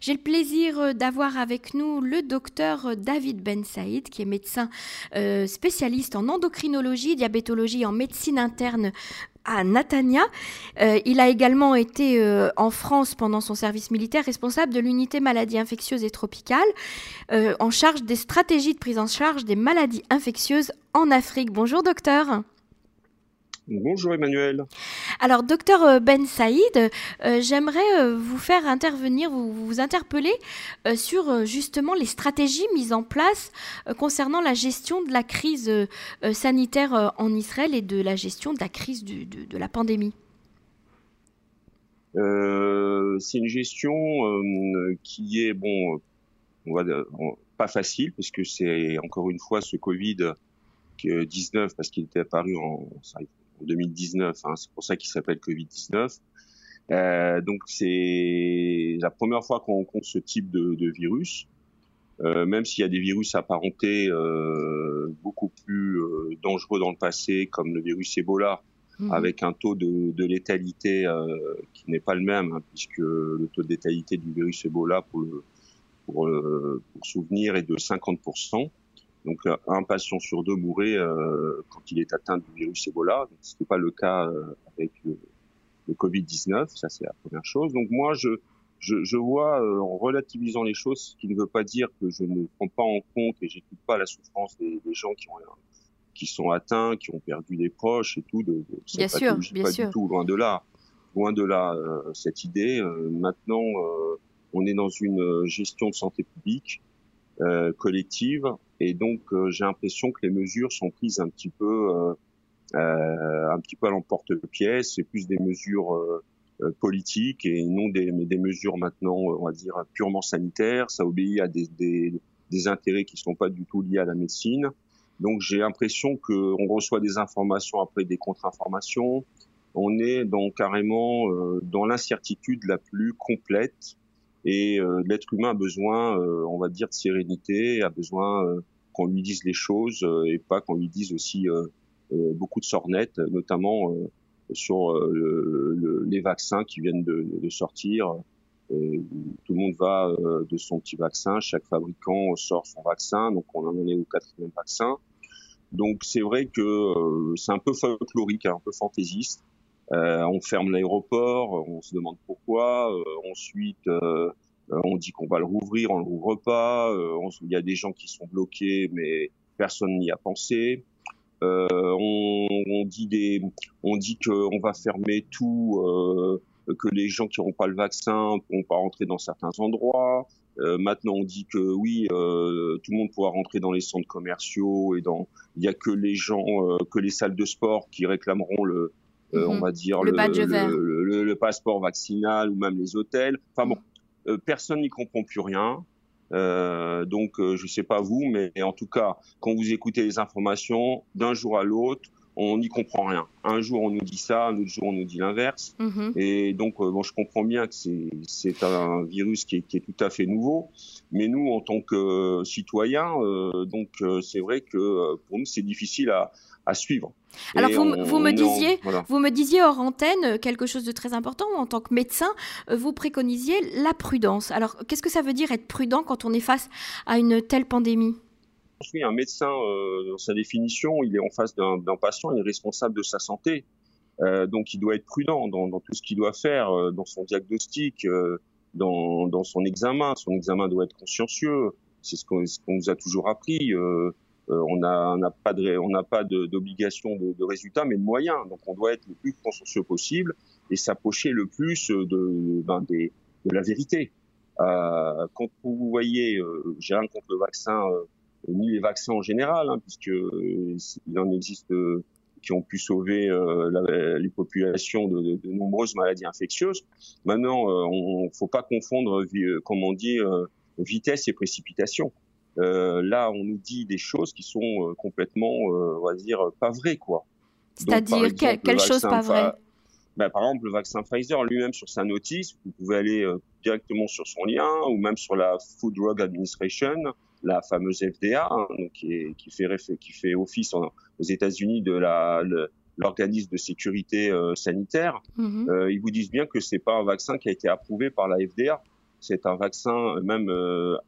J'ai le plaisir d'avoir avec nous le docteur David Ben Saïd, qui est médecin spécialiste en endocrinologie, diabétologie et en médecine interne à Natania. Euh, il a également été euh, en France pendant son service militaire responsable de l'unité maladies infectieuses et tropicales, euh, en charge des stratégies de prise en charge des maladies infectieuses en Afrique. Bonjour docteur. Bonjour Emmanuel. Alors, docteur euh, Ben Saïd, euh, j'aimerais euh, vous faire intervenir, vous, vous interpeller sur justement les stratégies mises en place concernant la gestion de la crise sanitaire en Israël et de la gestion de la crise de, la pandémie. c'est une gestion qui est, bon, on va, pas facile, parce que c'est encore une fois ce Covid-19, parce qu'il était apparu en, 2019. Hein, c'est pour ça qu'il s'appelle Covid-19. Euh, donc c'est la première fois qu'on rencontre ce type de, de virus. Euh, même s'il y a des virus apparentés euh, beaucoup plus dangereux dans le passé, comme le virus Ebola, mhm. avec un taux de, de létalité qui n'est pas le même, hein, puisque le taux de létalité du virus Ebola, pour, le, pour, pour souvenir, est de 50%. Donc un patient sur deux mourrait euh, quand il est atteint du virus Ebola. Ce n'est pas le cas euh, avec le, le Covid-19, ça c'est la première chose. Donc moi je, je, je vois euh, en relativisant les choses, ce qui ne veut pas dire que je ne prends pas en compte et j'écoute pas la souffrance des, des, gens qui ont qui sont atteints, qui ont perdu des proches et tout. De, de bien sûr, bien pas sûr. du tout loin de là, loin de là euh, cette idée. maintenant, on est dans une gestion de santé publique euh, collective. Et donc, euh, j'ai l'impression que les mesures sont prises un petit peu, euh, un petit peu à l'emporte-pièce. C'est plus des mesures politiques et non des, des mesures maintenant, on va dire, purement sanitaires. Ça obéit à des, des, des intérêts qui ne sont pas du tout liés à la médecine. Donc j'ai l'impression qu'on reçoit des informations après des contre-informations. On est donc carrément euh, dans l'incertitude la plus complète et euh, l'être humain a besoin, euh, on va dire, de sérénité, a besoin euh, qu'on lui dise les choses et pas qu'on lui dise aussi beaucoup de sornettes, notamment sur le, les vaccins qui viennent de, de sortir. tout le monde va de son petit vaccin, chaque fabricant sort son vaccin, donc on en est au quatrième vaccin. Donc c'est vrai que c'est un peu folklorique, hein, un peu fantaisiste. Euh, on ferme l'aéroport, on se demande pourquoi. Euh, ensuite, euh, on dit qu'on va le rouvrir, on le rouvre pas. il y a des gens qui sont bloqués, mais personne n'y a pensé. On, on, dit des, on dit qu'on va fermer tout, que les gens qui n'auront pas le vaccin pourront pas rentrer dans certains endroits. Euh, maintenant, on dit que oui, euh, tout le monde pourra rentrer dans les centres commerciaux et dans. Il y a que les gens, euh, que les salles de sport qui réclameront le, euh, on mhm. va dire le, le, passeport vaccinal ou même les hôtels. Enfin bon, euh, personne n'y comprend plus rien. Euh, donc, je sais pas vous, mais en tout cas, quand vous écoutez les informations, d'un jour à l'autre, on n'y comprend rien. Un jour on nous dit ça, un autre jour on nous dit l'inverse. Mhm. Et donc, bon, je comprends bien que c'est un virus qui est, qui est, tout à fait nouveau, mais nous, en tant que citoyens, donc c'est vrai que pour nous c'est difficile à, à suivre. Alors vous, vous, me disiez, vous me disiez hors antenne euh, quelque chose de très important. En tant que médecin, euh, vous préconisiez la prudence. Alors qu'est-ce que ça veut dire être prudent quand on est face à une telle pandémie? Oui, un médecin, euh, dans sa définition, il est en face d'un patient, il est responsable de sa santé. Euh, donc il doit être prudent dans, dans tout ce qu'il doit faire, euh, dans son diagnostic, dans, dans, son examen. Son examen doit être consciencieux. C'est ce qu'on nous a toujours appris. Euh, on n'a pas d'obligation de, résultat, mais de moyens. Donc on doit être le plus consciencieux possible et s'approcher le plus de, ben, la vérité. Euh, quand vous voyez, euh, j'ai rien contre le vaccin, ni les vaccins en général, hein, puisque il en existe qui ont pu sauver les populations de, nombreuses maladies infectieuses. Maintenant, on faut pas confondre, comme on dit, vitesse et précipitation. Euh, là, on nous dit des choses qui sont euh, complètement, euh, on va dire, pas vraies, quoi. C'est-à-dire quelle chose pas vraie? Ben, par exemple, le vaccin Pfizer lui-même sur sa notice, vous pouvez aller directement sur son lien ou même sur la Food Drug Administration, la fameuse FDA, hein, qui, qui, fait, qui fait office aux États-Unis de la, l'organisme de sécurité sanitaire. Mm-hmm. ils vous disent bien que c'est pas un vaccin qui a été approuvé par la FDA. c'est un vaccin même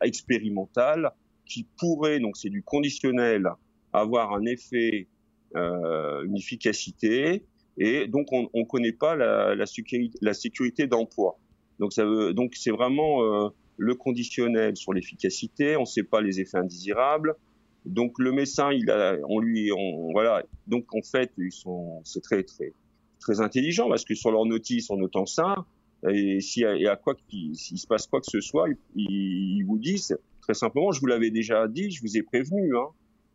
expérimental qui pourrait, donc c'est du conditionnel, avoir un effet, une efficacité, et donc on ne connaît pas la, la sécurité, la sécurité d'emploi. Donc ça veut, donc c'est vraiment le conditionnel sur l'efficacité, on ne sait pas les effets indésirables. Donc le médecin, il a, on lui, on, voilà. Donc en fait, ils sont, c'est très très très intelligent parce que sur leur notice, en notant ça, et s'il y a, quoi, s'il se passe quoi que ce soit, ils, vous disent très simplement, je vous l'avais déjà dit, je vous ai prévenu, hein,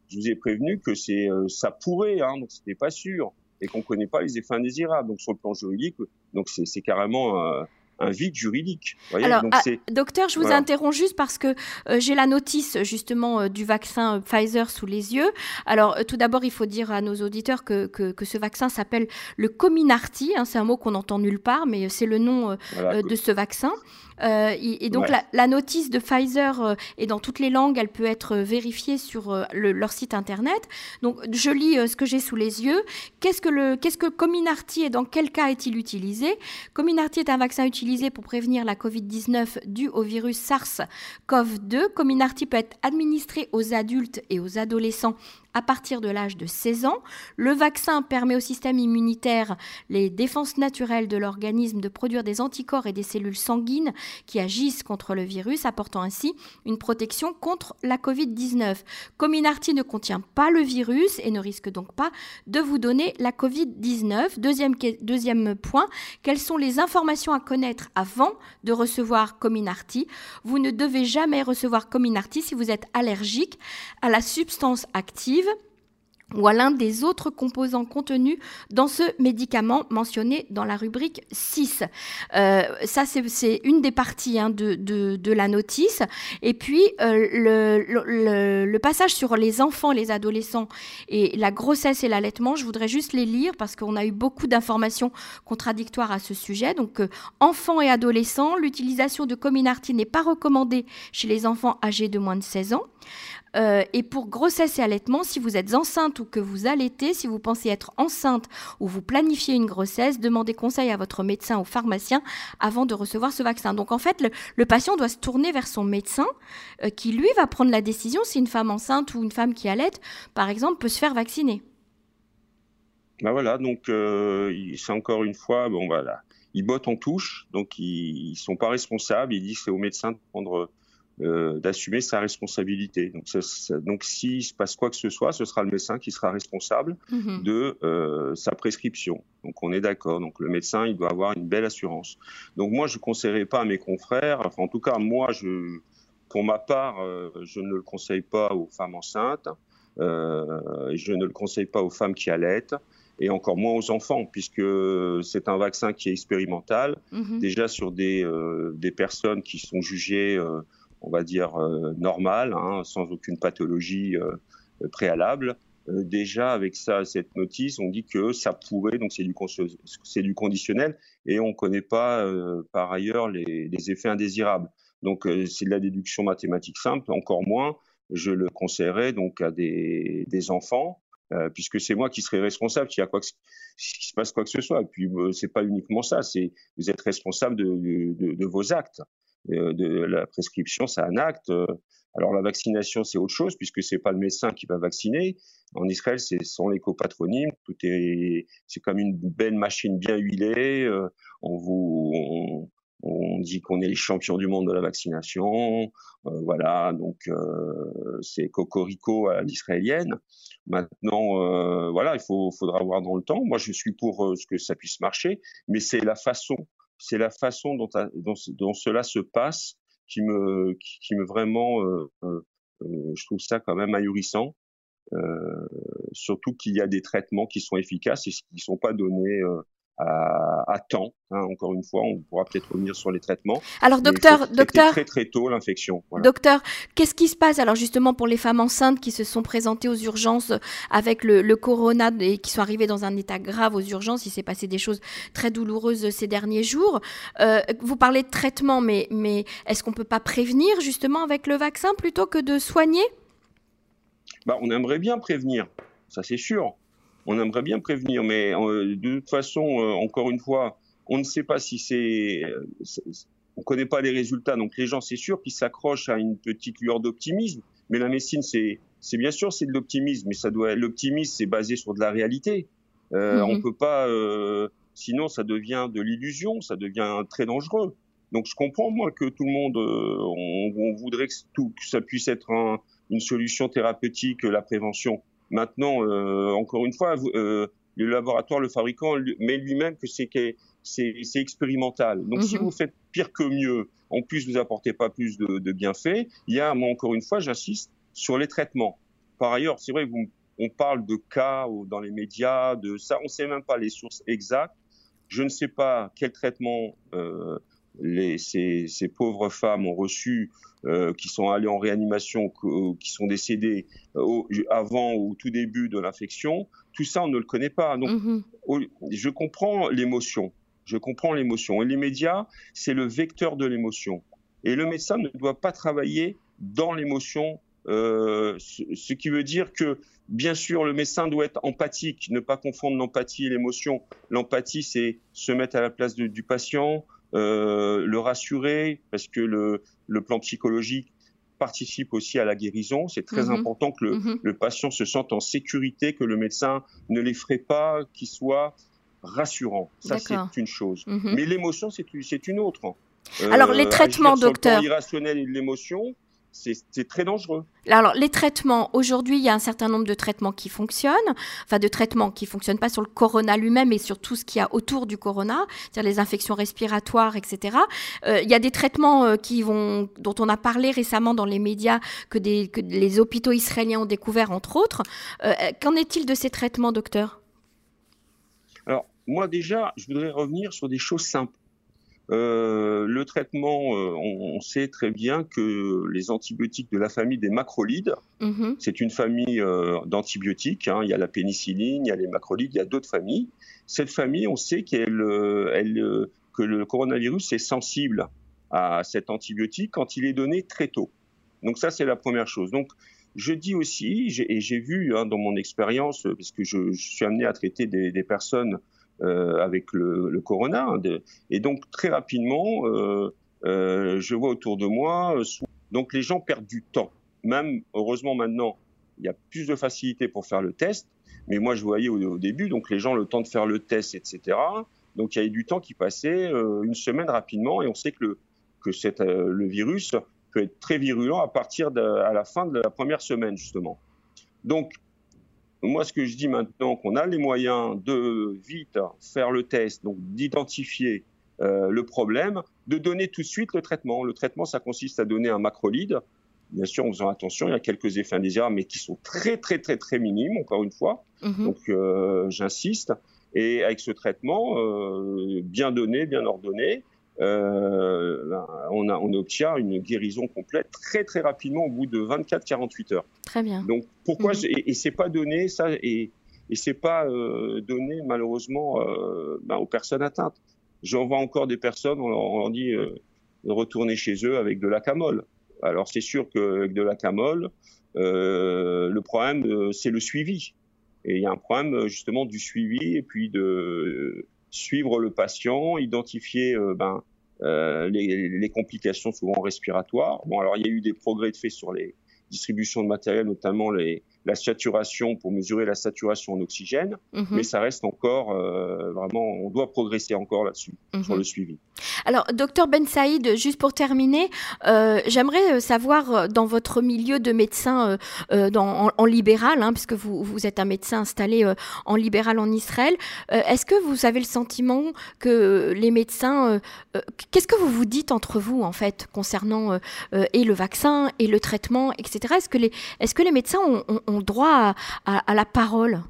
je vous ai prévenu que c'est, euh, ça pourrait, hein, donc c'était pas sûr et qu'on connaît pas les effets indésirables. Donc sur le plan juridique, donc c'est carrément euh, un vide juridique. Alors, ah, docteur, je vous interromps juste parce que euh, j'ai la notice justement euh, du vaccin euh, Pfizer sous les yeux. Alors, tout d'abord, il faut dire à nos auditeurs que, que, ce vaccin s'appelle le Cominarty. Hein, c'est un mot qu'on entend nulle part, mais c'est le nom de ce vaccin. Euh, et, donc la, notice de Pfizer euh, est dans toutes les langues, elle peut être vérifiée sur leur site internet. Donc je lis ce que j'ai sous les yeux. Qu'est-ce que le qu'est-ce que Comirnaty et dans quel cas est-il utilisé? Comirnaty est un vaccin utilisé pour prévenir la Covid-19 due au virus SARS-CoV-2. Comirnaty peut être administré aux adultes et aux adolescents à partir de l'âge de 16 ans. Le vaccin permet au système immunitaire, les défenses naturelles de l'organisme, de produire des anticorps et des cellules sanguines qui agissent contre le virus, apportant ainsi une protection contre la Covid-19. Comirnaty ne contient pas le virus et ne risque donc pas de vous donner la Covid-19. Deuxième, deuxième point, quelles sont les informations à connaître avant de recevoir Comirnaty Vous ne devez jamais recevoir Comirnaty si vous êtes allergique à la substance active ou à l'un des autres composants contenus dans ce médicament mentionné dans la rubrique 6. Euh, ça, c'est une des parties hein, de, de, la notice. Et puis, euh, le, passage sur les enfants, les adolescents et la grossesse et l'allaitement, je voudrais juste les lire parce qu'on a eu beaucoup d'informations contradictoires à ce sujet. Donc, euh, enfants et adolescents, l'utilisation de Comirnaty n'est pas recommandée chez les enfants âgés de moins de 16 ans. Euh, et pour grossesse et allaitement, si vous êtes enceinte ou que vous allaitez, si vous pensez être enceinte ou vous planifiez une grossesse, demandez conseil à votre médecin ou pharmacien avant de recevoir ce vaccin. Donc en fait, le, patient doit se tourner vers son médecin euh, qui, lui, va prendre la décision si une femme enceinte ou une femme qui allaite, par exemple, peut se faire vacciner. Ben voilà, donc euh, c'est encore une fois, bon voilà, ils bottent en touche, donc ils, ne sont pas responsables, ils disent c'est au médecin de prendre euh, d'assumer sa responsabilité. Donc, ça, donc s'il se passe quoi que ce soit, ce sera le médecin qui sera responsable mhm. de euh, sa prescription. Donc on est d'accord. Donc le médecin, il doit avoir une belle assurance. Donc moi, je ne conseillerais pas à mes confrères, enfin en tout cas moi, je, pour ma part, euh, je ne le conseille pas aux femmes enceintes. Je ne le conseille pas aux femmes qui allaitent et encore moins aux enfants, puisque c'est un vaccin qui est expérimental, mhm. déjà sur des, euh, des personnes qui sont jugées euh, on va dire, euh, normal, hein, sans aucune pathologie euh, préalable. Euh, déjà, avec ça, cette notice, on dit que ça pourrait, donc c'est du, du conditionnel, et on ne connaît pas par ailleurs les, effets indésirables. Donc c'est de la déduction mathématique simple, encore moins. Je le conseillerais donc à des, enfants, puisque c'est moi qui serai responsable s'il se passe quoi que ce soit. Et puis c'est pas uniquement ça, vous êtes responsable de vos actes. Euh, de la prescription, c'est un acte. Alors la vaccination, c'est autre chose puisque c'est pas le médecin qui va vacciner. En Israël, c'est sans l'éco-patronyme. Tout est, c'est comme une belle machine bien huilée. Euh, on vous, on, dit qu'on est les champions du monde de la vaccination. Euh, voilà, donc c'est cocorico à l'israélienne. Maintenant, voilà, il faut, faudra voir dans le temps. Moi, je suis pour ce que ça puisse marcher, mais c'est la façon c'est la façon dont, cela se passe qui me, qui, me vraiment, euh, euh, euh, je trouve ça quand même ahurissant. surtout qu'il y a des traitements qui sont efficaces et qui ne sont pas donnés à, temps. Hein, encore une fois, on pourra peut-être revenir sur les traitements. Alors, docteur, docteur, très très tôt l'infection. Docteur, qu'est-ce qui se passe alors justement pour les femmes enceintes qui se sont présentées aux urgences avec le, corona et qui sont arrivées dans un état grave aux urgences? Il s'est passé des choses très douloureuses ces derniers jours. Euh, vous parlez de traitement, mais, mais est-ce qu'on peut pas prévenir justement avec le vaccin plutôt que de soigner? Bah, on aimerait bien prévenir, ça c'est sûr on aimerait bien prévenir, mais euh, de toute façon, euh, encore une fois, on ne sait pas si c'est. on connaît pas les résultats. Donc les gens, c'est sûr qu'ils s'accrochent à une petite lueur d'optimisme. Mais la médecine, c'est, bien sûr, c'est de l'optimisme, mais ça doit, l'optimisme, c'est basé sur de la réalité. Euh, mhm. On peut pas, euh, sinon ça devient de l'illusion, ça devient très dangereux. Donc je comprends moi que tout le monde, euh, on, on, voudrait que, tout, que ça puisse être un, une solution thérapeutique, la prévention. Maintenant, euh, encore une fois, euh, le laboratoire, le fabricant met lui-même que c'est c'est expérimental. Donc, si mhm. vous faites pire que mieux, en plus vous apportez pas plus de, de bienfaits, il y a, moi encore une fois, j'insiste sur les traitements. Par ailleurs, c'est vrai, vous, on parle de cas dans les médias, de ça, on ne sait même pas les sources exactes. Je ne sais pas quel traitement euh, les, ces, ces, pauvres femmes ont reçu, euh, qui sont allées en réanimation, qui sont décédées euh, avant ou au tout début de l'infection. Tout ça, on ne le connaît pas. Donc, mm -hmm. je comprends l'émotion. Je comprends l'émotion. Et les médias, c'est le vecteur de l'émotion. Et le médecin ne doit pas travailler dans l'émotion, euh, ce, ce, qui veut dire que, bien sûr, le médecin doit être empathique, ne pas confondre l'empathie et l'émotion. L'empathie, c'est se mettre à la place de, du patient, euh, le rassurer, parce que le, le, plan psychologique participe aussi à la guérison. C'est très mmh. important que le, mmh. le, patient se sente en sécurité, que le médecin ne l'effraie pas, qu'il soit rassurant. Ça, c'est une chose. Mmh. Mais l'émotion, c'est une autre. Euh, Alors, les traitements, docteur. Et l'émotion, c'est très dangereux. Alors, les traitements, aujourd'hui, il y a un certain nombre de traitements qui fonctionnent, enfin de traitements qui ne fonctionnent pas sur le corona lui-même, mais sur tout ce qu'il y a autour du corona, c'est-à-dire les infections respiratoires, etc. Euh, il y a des traitements euh, qui vont, dont on a parlé récemment dans les médias, que, des, que les hôpitaux israéliens ont découvert, entre autres. Euh, Qu'en est-il de ces traitements, docteur? Alors, moi déjà, je voudrais revenir sur des choses simples. Euh, le traitement, euh, on, on, sait très bien que les antibiotiques de la famille des macrolides, mmh. c'est une famille euh, d'antibiotiques. Hein, il y a la pénicilline, il y a les macrolides, il y a d'autres familles. Cette famille, on sait qu'elle, elle, que le coronavirus est sensible à cet antibiotique quand il est donné très tôt. Donc ça, c'est la première chose. Donc je dis aussi, et j'ai vu hein, dans mon expérience, puisque je, je, suis amené à traiter des, des personnes euh, avec le, le corona. Hein, de, et donc très rapidement, euh, euh, je vois autour de moi, euh, donc les gens perdent du temps. Même heureusement maintenant, il y a plus de facilité pour faire le test. Mais moi, je voyais au, au début, donc les gens le temps de faire le test, etc. Donc il y avait du temps qui passait, une semaine rapidement, et on sait que le, que cette, le virus peut être très virulent à partir de à la fin de la première semaine justement. Donc moi, ce que je dis maintenant, qu'on a les moyens de vite faire le test, donc d'identifier euh, le problème, de donner tout de suite le traitement. Le traitement, ça consiste à donner un macrolide, bien sûr en faisant attention, il y a quelques effets indésirables, mais qui sont très très très très minimes, encore une fois. -hmm. Donc euh, j'insiste. Et avec ce traitement, euh, bien donné, bien ordonné, euh, on, a, on obtient une guérison complète très très rapidement au bout de 24-48 heures. Très bien. Donc pourquoi mmh. et, et c'est pas donné ça et, et c'est pas euh, donné malheureusement euh, ben, aux personnes atteintes. J'en vois encore des personnes, on leur, on leur dit de retourner chez eux avec de la camole. Alors c'est sûr qu'avec de la camole, le problème c'est le suivi. Et il y a un problème justement du suivi et puis de suivre le patient, identifier euh, ben, euh, les, les, complications souvent respiratoires. Bon, alors il y a eu des progrès de fait sur les distributions de matériel, notamment les, la saturation pour mesurer la saturation en oxygène, mmh. mais ça reste encore euh, vraiment, on doit progresser encore là-dessus, mmh. sur le suivi. Alors, docteur Ben Saïd, juste pour terminer, euh, j'aimerais euh, savoir dans votre milieu de médecin euh, dans, en, en, libéral, hein, puisque vous, vous, êtes un médecin installé en libéral en Israël, est-ce que vous avez le sentiment que les médecins, qu'est-ce que vous vous dites entre vous en fait concernant et le vaccin et le traitement, etc. Est-ce que les, est-ce que les médecins ont, ont, ont droit à, à, à la parole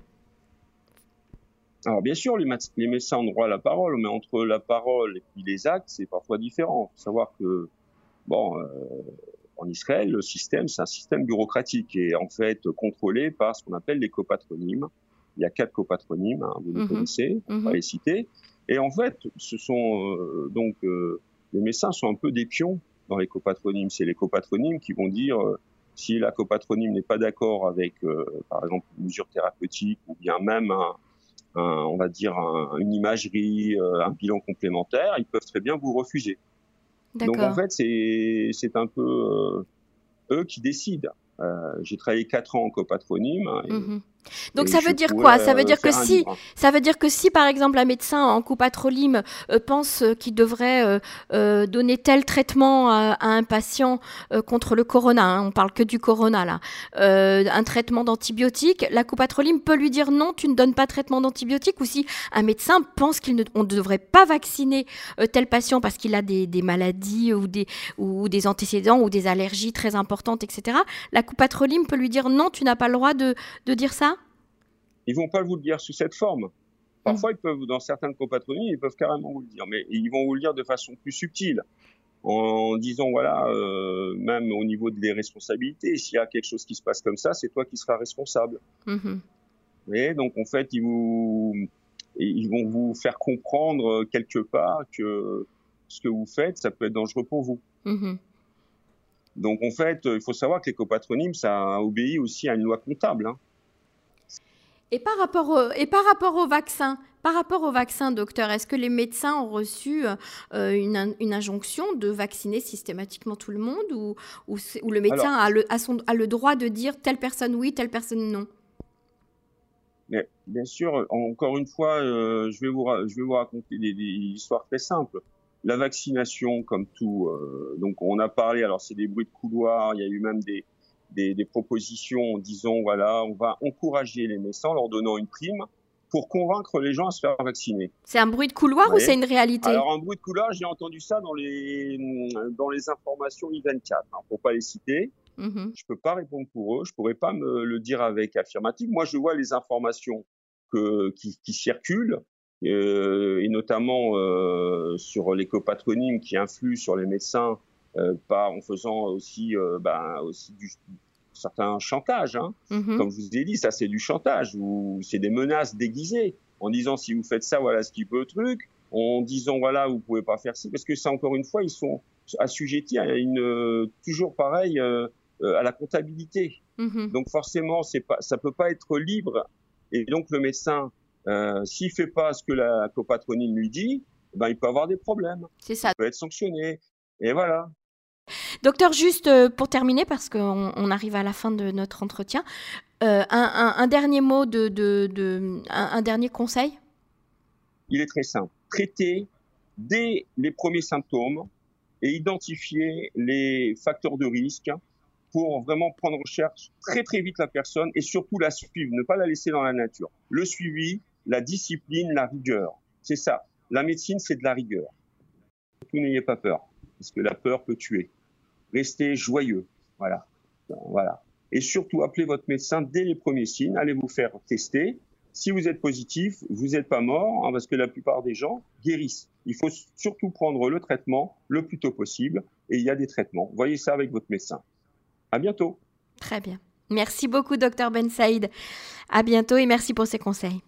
alors bien sûr, les, les, médecins ont droit à la parole, mais entre la parole et puis les actes, c'est parfois différent. Il faut savoir que, bon, euh, en Israël, le système, c'est un système bureaucratique et en fait contrôlé par ce qu'on appelle les copatronymes. Il y a quatre copatronymes, hein, vous les mmh connaissez, on mmh va les citer. Et en fait, ce sont euh, donc euh, les médecins sont un peu des pions dans les copatronymes. C'est les copatronymes qui vont dire si la copatronyme n'est pas d'accord avec, euh, par exemple, une mesure thérapeutique ou bien même un, un, on va dire un, une imagerie, euh, un bilan complémentaire, ils peuvent très bien vous refuser. Donc en fait, c'est un peu eux qui décident. J'ai travaillé quatre ans en copatronyme. Et, mhm. Donc ça veut dire quoi? Ça veut dire que si, ça veut dire que si par exemple un médecin en coupatrolyme euh, pense qu'il devrait euh, euh, donner tel traitement à, un patient contre le corona, hein, on parle que du corona là, un traitement d'antibiotique, la coupatrolyme peut lui dire non, tu ne donnes pas de traitement d'antibiotique. Ou si un médecin pense qu'on ne, ne devrait pas vacciner tel patient parce qu'il a des, maladies ou des, ou des antécédents ou des allergies très importantes, etc. La coupatrolyme peut lui dire non, tu n'as pas le droit de, de dire ça? Ils vont pas vous le dire sous cette forme. Parfois, ils peuvent, dans certaines compatronies, ils peuvent carrément vous le dire, mais ils vont vous le dire de façon plus subtile, en disant voilà, euh, même au niveau des responsabilités, s'il y a quelque chose qui se passe comme ça, c'est toi qui seras responsable. Mm-hmm. donc en fait, ils vous, ils vont vous faire comprendre quelque part que ce que vous faites, ça peut être dangereux pour vous. Mm-hmm. Donc en fait, il faut savoir que les copatronymes, ça obéit aussi à une loi comptable. Hein. Et par rapport au, et par rapport au vaccin, par rapport au vaccin, docteur, est-ce que les médecins ont reçu euh, une, une, injonction de vacciner systématiquement tout le monde ou, ou, le médecin a, le, a, son, a, le, droit de dire telle personne oui, telle personne non? Mais, Bien sûr, encore une fois, euh, je, vais vous, je vais vous raconter des, histoires très simples. La vaccination, comme tout, euh, donc on a parlé, alors c'est des bruits de couloir, il y a eu même des, des, des, propositions en disant voilà, on va encourager les naissants en leur donnant une prime pour convaincre les gens à se faire vacciner. C'est un bruit de couloir ou c'est une réalité? Alors un bruit de couloir, j'ai entendu ça dans les dans les informations I24, hein, pour pas les citer. Mm-hmm. Je peux pas répondre pour eux, je pourrais pas me le dire avec affirmative. Moi, je vois les informations que, qui, qui circulent euh, et notamment euh, sur les copatronymes qui influent sur les médecins pas en faisant aussi, euh, ben, aussi du, certains chantages. Hein. Mm-hmm. Comme je vous ai dit, ça c'est du chantage ou c'est des menaces déguisées en disant si vous faites ça, voilà ce qui peut truc, en disant voilà vous pouvez pas faire ci, parce que ça encore une fois ils sont assujettis à une euh, toujours pareil à la comptabilité. Mm-hmm. Donc forcément c'est pas ça peut pas être libre et donc le médecin euh, s'il fait pas ce que la copatronine lui dit, ben il peut avoir des problèmes. C'est ça. Il peut être sanctionné. Et voilà. Docteur, juste euh, pour terminer, parce qu'on arrive à la fin de notre entretien, euh, un, dernier mot, un, dernier conseil? Il est très simple. Traiter dès les premiers symptômes et identifier les facteurs de risque pour vraiment prendre en charge très très vite la personne et surtout la suivre, ne pas la laisser dans la nature. Le suivi, la discipline, la rigueur, c'est ça. La médecine, c'est de la rigueur. Tout n'ayez pas peur, parce que la peur peut tuer restez joyeux. Voilà. Voilà. Et surtout, appelez votre médecin dès les premiers signes. Allez vous faire tester. Si vous êtes positif, vous n'êtes pas mort, hein, parce que la plupart des gens guérissent. Il faut surtout prendre le traitement le plus tôt possible. Et il y a des traitements. Voyez ça avec votre médecin. À bientôt. Très bien. Merci beaucoup, docteur Ben Saïd. À bientôt et merci pour ces conseils.